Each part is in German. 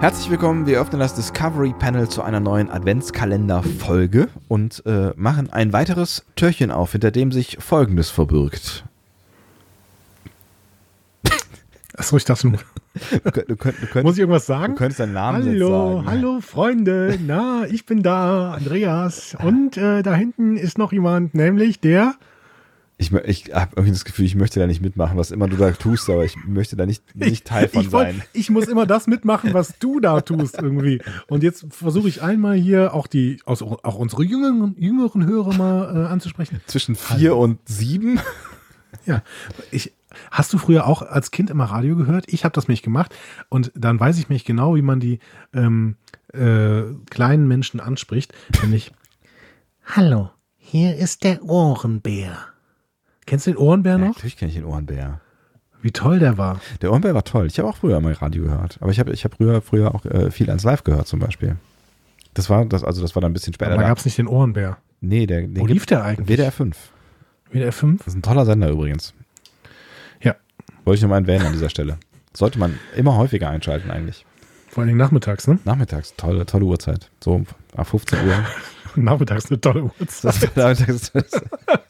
Herzlich willkommen, wir öffnen das Discovery Panel zu einer neuen Adventskalender-Folge und äh, machen ein weiteres Türchen auf, hinter dem sich Folgendes verbirgt. Achso, ich dachte, Du, könnt, du, könnt, du, könntest, muss ich irgendwas sagen? du könntest deinen Namen Hallo, sagen. hallo Freunde, na, ich bin da, Andreas. Und äh, da hinten ist noch jemand, nämlich der. Ich, ich habe irgendwie das Gefühl, ich möchte da nicht mitmachen, was immer du da tust, aber ich möchte da nicht, nicht Teil von ich, wollt- sein. ich muss immer das mitmachen, was du da tust irgendwie. Und jetzt versuche ich einmal hier auch die, aus, auch unsere jüngeren, jüngeren Hörer mal äh, anzusprechen. Zwischen vier und sieben? Ja, ich, hast du früher auch als Kind immer Radio gehört? Ich habe das nämlich gemacht und dann weiß ich mich genau, wie man die ähm, äh, kleinen Menschen anspricht, nämlich Hallo, hier ist der Ohrenbär. Kennst du den Ohrenbär Ja, noch? natürlich kenne ich den Ohrenbär. Wie toll der war. Der Ohrenbär war toll. Ich habe auch früher mal Radio gehört. Aber ich habe ich hab früher, früher auch äh, viel ans Live gehört zum Beispiel. Das war, das, also das war dann ein bisschen später. Aber da gab es nicht den Ohrenbär. nee, der, Wo lief der eigentlich? WDR 5. WDR 5? Das ist ein toller Sender übrigens. Ja, Wollte ich nochmal erwähnen an dieser Stelle. Sollte man immer häufiger einschalten eigentlich. vor allen Dingen nachmittags, ne? Nachmittags, tolle, tolle Uhrzeit. So ab 15 Uhr. Nachmittags eine tolle Uhrzeit. Das, nachmittags,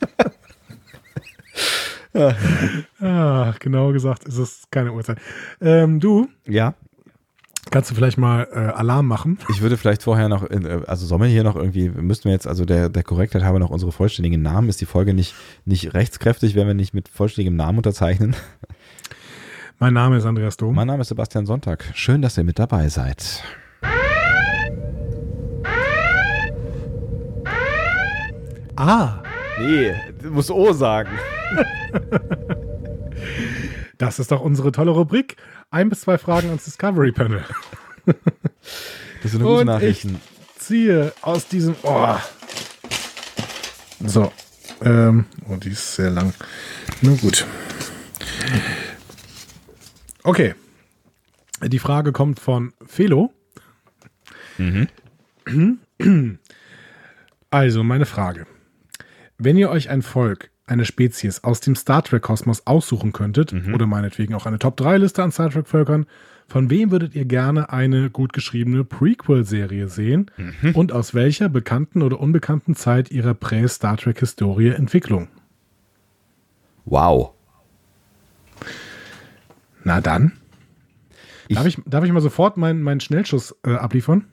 Ah, genau gesagt ist es keine Uhrzeit. Ähm, du, ja, kannst du vielleicht mal äh, Alarm machen? ich würde vielleicht vorher noch, in, äh, also sollen wir hier noch irgendwie, müssten wir jetzt, also der, der Korrektheit halber noch unsere vollständigen Namen. Ist die Folge nicht, nicht rechtskräftig, wenn wir nicht mit vollständigem Namen unterzeichnen? Mein Name ist Andreas Dom. Mein Name ist Sebastian Sonntag. Schön, dass ihr mit dabei seid. Ah, Nee, du musst O sagen. das ist doch unsere tolle Rubrik. Ein bis zwei Fragen ans Discovery Panel. Das sind gute Und Nachrichten. Ziehe aus diesem. Oh. So. Ähm, oh, die ist sehr lang. Na gut. Okay. Die Frage kommt von Felo. Also, meine Frage. Wenn ihr euch ein Volk, eine Spezies aus dem Star Trek-Kosmos aussuchen könntet, oder meinetwegen auch eine Top-3-Liste an Star Trek-Völkern, von wem würdet ihr gerne eine gut geschriebene Prequel-Serie sehen und aus welcher bekannten oder unbekannten Zeit ihrer Prä-Star Trek-Historie Entwicklung? Wow. Na dann. Ich- darf, ich, darf ich mal sofort meinen, meinen Schnellschuss äh, abliefern?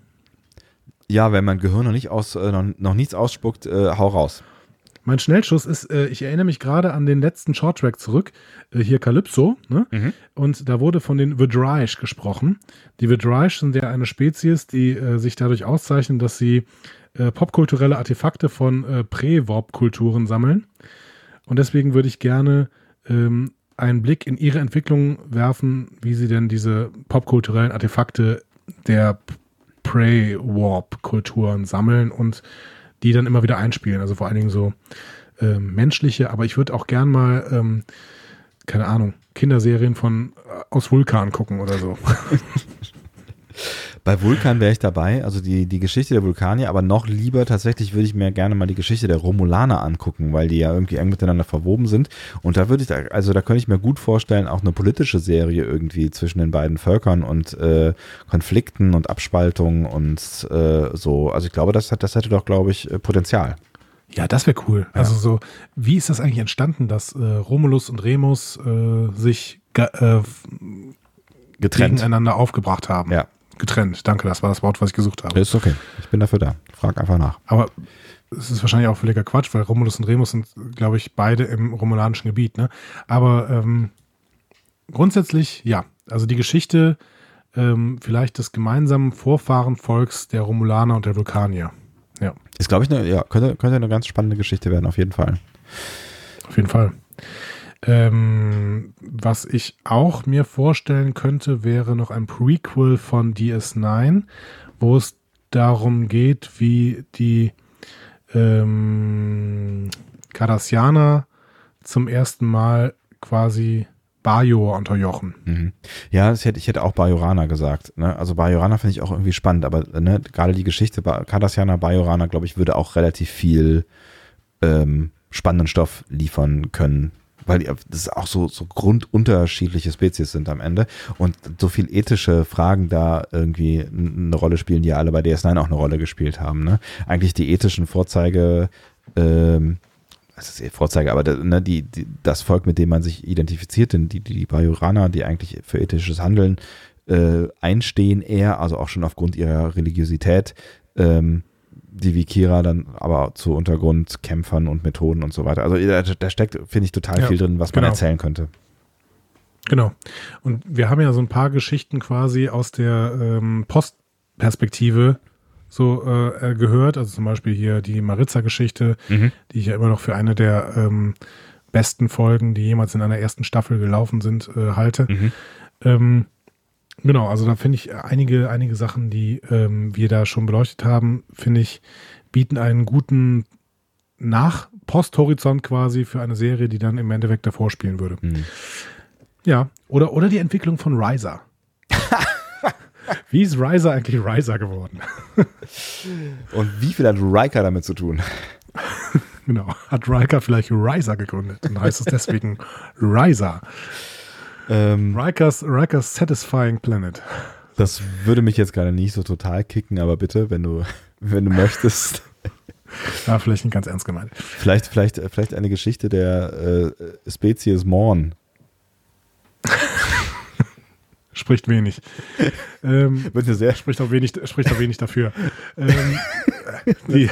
Ja, wenn mein Gehirn noch nicht aus, äh, noch, noch nichts ausspuckt, äh, hau raus. Mein Schnellschuss ist, äh, ich erinnere mich gerade an den letzten Shorttrack zurück, äh, hier Calypso, ne? Und da wurde von den Vidraish gesprochen. Die Vidraish sind ja eine Spezies, die äh, sich dadurch auszeichnen, dass sie äh, popkulturelle Artefakte von äh, Prä-Warp-Kulturen sammeln. Und deswegen würde ich gerne ähm, einen Blick in ihre Entwicklung werfen, wie sie denn diese popkulturellen Artefakte der Prey-Warp-Kulturen sammeln und die dann immer wieder einspielen. Also vor allen Dingen so ähm, menschliche, aber ich würde auch gern mal, ähm, keine Ahnung, Kinderserien von äh, aus Vulkan gucken oder so. Bei Vulkan wäre ich dabei, also die, die Geschichte der Vulkanier, aber noch lieber tatsächlich würde ich mir gerne mal die Geschichte der Romulaner angucken, weil die ja irgendwie eng miteinander verwoben sind. Und da würde ich, da, also da könnte ich mir gut vorstellen, auch eine politische Serie irgendwie zwischen den beiden Völkern und äh, Konflikten und Abspaltungen und äh, so. Also ich glaube, das, hat, das hätte doch, glaube ich, äh, Potenzial. Ja, das wäre cool. Also so, wie ist das eigentlich entstanden, dass äh, Romulus und Remus äh, sich äh, Getrennt. gegeneinander aufgebracht haben? Ja, Getrennt, danke, das war das Wort, was ich gesucht habe. ist okay. Ich bin dafür da. Frag einfach nach. Aber es ist wahrscheinlich auch völliger Quatsch, weil Romulus und Remus sind, glaube ich, beide im romulanischen Gebiet. Ne? Aber ähm, grundsätzlich, ja. Also die Geschichte ähm, vielleicht des gemeinsamen Vorfahrenvolks der Romulaner und der Vulkanier. Ja, Ist, glaube ich, eine, ja, könnte, könnte eine ganz spannende Geschichte werden, auf jeden Fall. auf jeden Fall. Ähm, was ich auch mir vorstellen könnte, wäre noch ein Prequel von DS9, wo es darum geht, wie die ähm, Cardassianer zum ersten Mal quasi Bajor unterjochen. Mhm. Ja, hätte, ich hätte auch Bajorana gesagt. Ne? Also Bajorana finde ich auch irgendwie spannend, aber ne, gerade die Geschichte Cardassianer, Bajorana, glaube ich, würde auch relativ viel ähm, spannenden Stoff liefern können. Weil das auch so, so grundunterschiedliche Spezies sind am Ende und so viel ethische Fragen da irgendwie eine Rolle spielen, die alle bei DS9 auch eine Rolle gespielt haben. Ne? Eigentlich die ethischen Vorzeige, ähm, was ist Vorzeige, aber ne, die, die, das Volk, mit dem man sich identifiziert, denn die, die Bajoraner, die eigentlich für ethisches Handeln äh, einstehen, eher, also auch schon aufgrund ihrer Religiosität, ähm, die Vikira dann aber zu Untergrundkämpfern und Methoden und so weiter. Also da, da steckt, finde ich, total ja, viel drin, was man genau. erzählen könnte. Genau. Und wir haben ja so ein paar Geschichten quasi aus der ähm, Postperspektive so äh gehört. Also zum Beispiel hier die Maritza-Geschichte, mhm. die ich ja immer noch für eine der ähm, besten Folgen, die jemals in einer ersten Staffel gelaufen sind, äh, halte. Mhm. Ähm, Genau, also da finde ich einige, einige Sachen, die ähm, wir da schon beleuchtet haben, finde ich, bieten einen guten Nach-Post-Horizont quasi für eine Serie, die dann im Endeffekt davor spielen würde. Hm. Ja, oder, oder die Entwicklung von Riser. wie ist Riser eigentlich Riser geworden? Und wie viel hat Riker damit zu tun? genau, hat Riker vielleicht Riser gegründet Dann heißt es deswegen Riser. Ähm, Rikers, Rikers Satisfying Planet. Das würde mich jetzt gerade nicht so total kicken, aber bitte, wenn du, wenn du möchtest. Ja, vielleicht nicht ganz ernst gemeint. Vielleicht, vielleicht, vielleicht eine Geschichte der äh, Spezies Morn. spricht wenig. Ähm, sehr spricht auch wenig, spricht auch wenig dafür. ähm, die,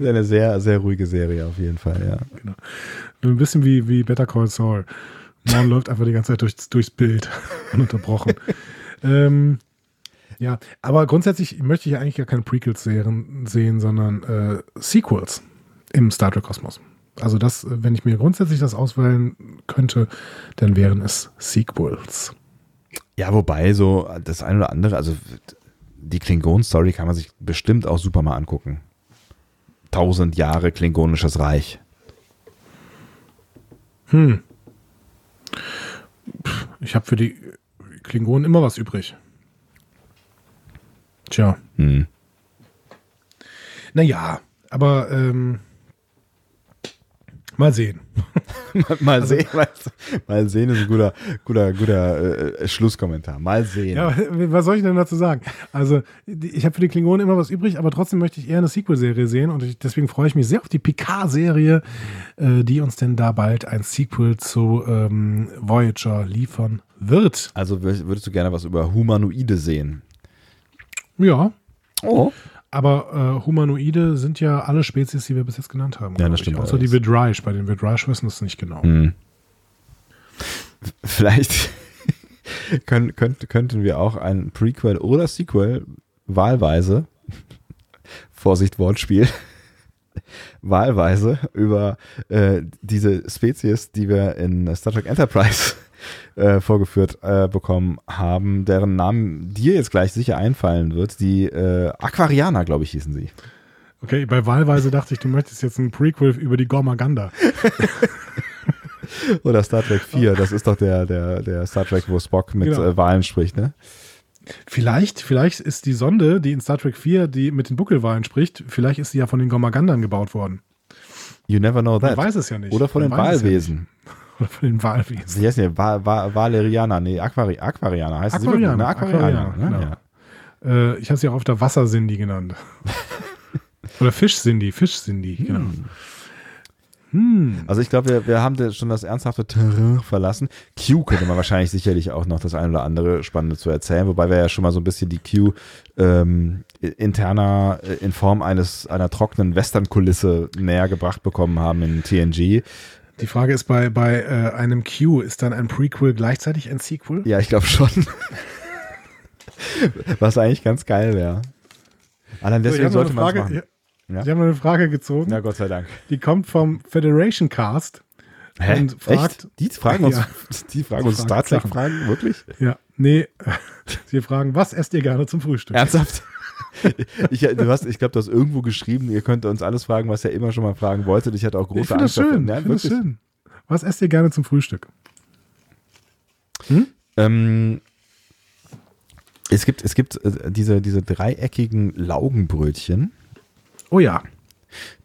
eine sehr, sehr ruhige Serie auf jeden Fall, ja. Genau. Ein bisschen wie, wie Better Call Saul. Morn läuft einfach die ganze Zeit durchs, durchs Bild, ununterbrochen. ähm, ja, aber grundsätzlich möchte ich ja eigentlich gar keine Prequels-Serien sehen, sondern äh, Sequels im Star Trek-Kosmos. Also das, wenn ich mir grundsätzlich das auswählen könnte, dann wären es Sequels. Ja, wobei so das eine oder andere, also die Klingon-Story kann man sich bestimmt auch super mal angucken. Tausend Jahre Klingonisches Reich. Hm. Ich habe für die Klingonen immer was übrig. Tja. Hm. Naja, aber ähm, mal sehen. mal, also, sehen mal, mal, sehen ist ein guter, guter, guter äh, Schlusskommentar. Mal sehen. Ja, was soll ich denn dazu sagen? Also, ich habe für die Klingonen immer was übrig, aber trotzdem möchte ich eher eine Sequel-Serie sehen und ich, deswegen freue ich mich sehr auf die Picard-Serie, äh, die uns denn da bald ein Sequel zu ähm, Voyager liefern wird. Also würdest du gerne was über Humanoide sehen? Ja. Oh. Aber äh, Humanoide sind ja alle Spezies, die wir bis jetzt genannt haben. Ja, das stimmt. Außer die Vidrish. Bei den Vidrish wissen wir es nicht genau. Hm. Vielleicht können, könnt, könnten wir auch ein Prequel oder Sequel wahlweise, Vorsicht Wortspiel, wahlweise über äh, diese Spezies, die wir in Star Trek Enterprise äh, vorgeführt äh, bekommen haben, deren Namen dir jetzt gleich sicher einfallen wird. Die äh, Aquarianer, glaube ich, hießen sie. Okay, bei Wahlweise dachte ich, du möchtest jetzt ein Prequel über die Gormaganda. Oder Star Trek 4, das ist doch der, der, der Star Trek, wo Spock mit genau. äh, Wahlen spricht, ne? Vielleicht, vielleicht ist die Sonde, die in Star Trek 4, die mit den Buckelwahlen spricht, vielleicht ist sie ja von den Gormagandern gebaut worden. You never know that. Man weiß es ja nicht. Oder von Man den Wahlwesen. Oder von den Walwesen. Wie heißt die? Va Va Valeriana, nee, Aquari Aquarianer heißt Aquarianer, sie Aquarianer, Aquarianer, ne? genau. ja. äh, ich habe sie auch auf der Wasser-Cindy genannt. Oder Fisch-Cindy, Fisch-Cindy, genau. Hm. Hm. Also ich glaube, wir, wir haben schon das ernsthafte Terrain verlassen. Q könnte man wahrscheinlich sicherlich auch noch das eine oder andere Spannende zu erzählen, wobei wir ja schon mal so ein bisschen die Q ähm, interner äh, in Form eines einer trockenen Western-Kulisse näher gebracht bekommen haben in TNG. Die Frage ist bei, bei äh, einem Q, ist dann ein Prequel gleichzeitig ein Sequel? Ja, ich glaube schon. Was eigentlich ganz geil wäre. Allein deswegen so, sollte man machen. Ja? Ich habe eine Frage gezogen. Ja, Gott sei Dank. Die kommt vom Federation Cast. Hä? Und fragt, Echt? Die fragen uns, ja. die fragen uns Star Trek Fragen, wirklich? Ja, nee. Sie fragen, was esst ihr gerne zum Frühstück? Ernsthaft? Ich, du hast, ich glaube, du hast irgendwo geschrieben, ihr könnt uns alles fragen, was ihr immer schon mal fragen wolltet. Ich hatte auch große ich Angst das schön. Ja, ich schön. Was esst ihr gerne zum Frühstück? Hm? Ähm, es gibt, es gibt äh, diese, diese dreieckigen Laugenbrötchen. Oh ja.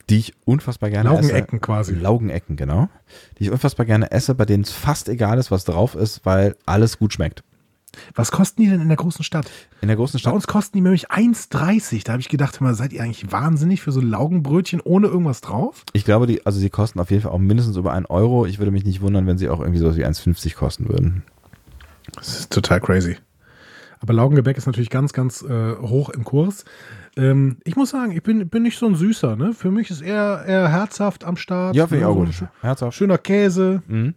die ich unfassbar gerne Laugenecken esse. quasi. Laugenecken, genau. Die ich unfassbar gerne esse, bei denen es fast egal ist, was drauf ist, weil alles gut schmeckt. Was kosten die denn in der großen Stadt? In der großen Stadt? Bei uns kosten die nämlich 1,30. Da habe ich gedacht, mal, seid ihr eigentlich wahnsinnig für so Laugenbrötchen ohne irgendwas drauf? Ich glaube, die, also sie kosten auf jeden Fall auch mindestens über 1 Euro. Ich würde mich nicht wundern, wenn sie auch irgendwie so wie 1,50 kosten würden. Das ist total crazy. Aber Laugengebäck ist natürlich ganz, ganz äh, hoch im Kurs. Ähm, ich muss sagen, ich bin, bin nicht so ein Süßer. Ne? Für mich ist eher, eher herzhaft am Start. Ja, finde ich auch gut. Herzhaft. Schöner Käse. Mhm.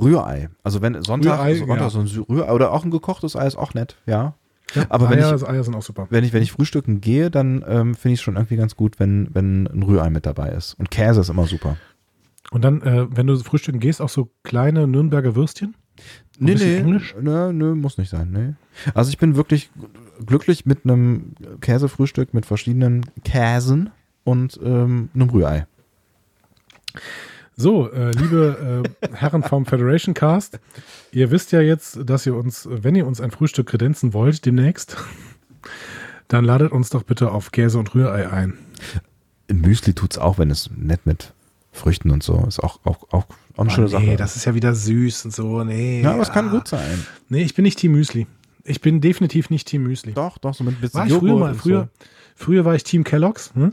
Rührei. Also wenn Sonntag, Rührei, Sonntag ja. so ein Rührei oder auch ein gekochtes Ei ist auch nett, ja. Ja, Aber wenn Eier, ich- Eier sind auch super. Wenn ich, wenn ich frühstücken gehe, dann ähm, finde ich es schon irgendwie ganz gut, wenn, wenn ein Rührei mit dabei ist. Und Käse ist immer super. Und dann, äh, wenn du frühstücken gehst, auch so kleine Nürnberger Würstchen? Ein Nee, nee, Englisch? nee, nee, muss nicht sein, nee. Also ich bin wirklich glücklich mit einem Käsefrühstück mit verschiedenen Käsen und ähm, einem Rührei. So, äh, liebe äh, Herren vom Federation Cast, ihr wisst ja jetzt, dass ihr uns, wenn ihr uns ein Frühstück kredenzen wollt demnächst, dann ladet uns doch bitte auf Käse und Rührei ein. Im Müsli tut's auch, wenn es nett mit Früchten und so ist auch, auch, auch, auch eine schöne Oh, nee, Sache. das ist ja wieder süß und so. Nee. ja, aber es kann ah. gut sein. Nee, ich bin nicht Team Müsli. Ich bin definitiv nicht Team Müsli. Doch, doch, so mit ein bisschen War ich früher mal. Früher, früher war ich Team Kellogg's. Hm?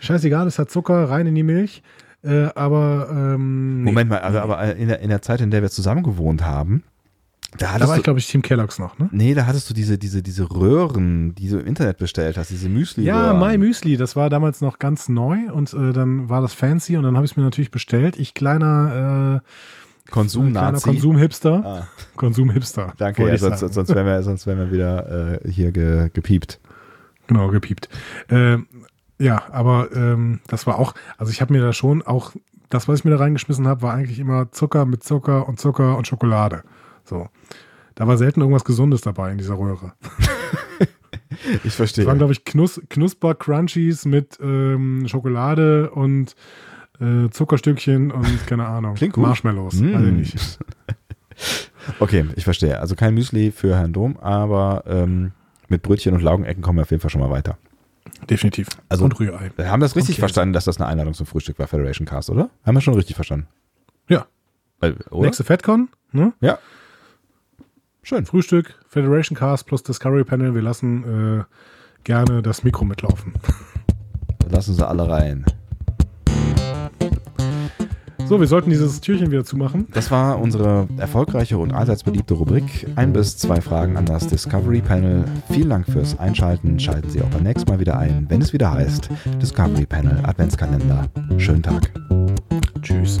Scheißegal, es hat Zucker rein in die Milch. Äh, aber ähm, So. nee. Moment mal, also, aber in der, in der Zeit, in der wir zusammen gewohnt haben, da da war ich, glaube ich, Team Kellogg's noch. Ne? nee, da hattest du diese, diese, diese Röhren, die du im Internet bestellt hast, diese müsli Ja, My Müsli, das war damals noch ganz neu und äh, dann war das fancy und dann habe ich es mir natürlich bestellt. Ich kleiner, äh, kleiner Konsum-Nazi. Konsumhipster. Ah, Konsumhipster. danke, ja, sonst, sagen. sonst wären wir, sonst wären wir wieder äh, hier ge, gepiept. Genau, gepiept. Ähm, ja, aber ähm, das war auch, also ich habe mir da schon auch, das, was ich mir da reingeschmissen habe, war eigentlich immer Zucker mit Zucker und Zucker und Schokolade. So. Da war selten irgendwas Gesundes dabei in dieser Röhre. Ich verstehe. Das waren, glaube ich, Knus Knusper-Crunchies mit ähm, Schokolade und äh, Zuckerstückchen und keine Ahnung. Klingt gut. Marshmallows. Mm. Weiß ich nicht. Okay, ich verstehe. Also kein Müsli für Herrn Dom, aber ähm, mit Brötchen und Laugenecken kommen wir auf jeden Fall schon mal weiter. Definitiv. Also- und Rührei. Wir haben das richtig Käse. verstanden, dass das eine Einladung zum Frühstück war, Federation Cast, oder? Haben wir schon richtig verstanden? Ja. Weil? Nächste FedCon, ne? Ja. Schön. Frühstück, Federation Cast plus Discovery Panel. Wir lassen äh, gerne das Mikro mitlaufen. Lassen Sie alle rein. So, wir sollten dieses Türchen wieder zumachen. Das war unsere erfolgreiche und allseits beliebte Rubrik. Ein bis zwei Fragen an das Discovery Panel. Vielen Dank fürs Einschalten. Schalten Sie auch beim nächsten Mal wieder ein, wenn es wieder heißt Discovery Panel Adventskalender. Schönen Tag. Tschüss.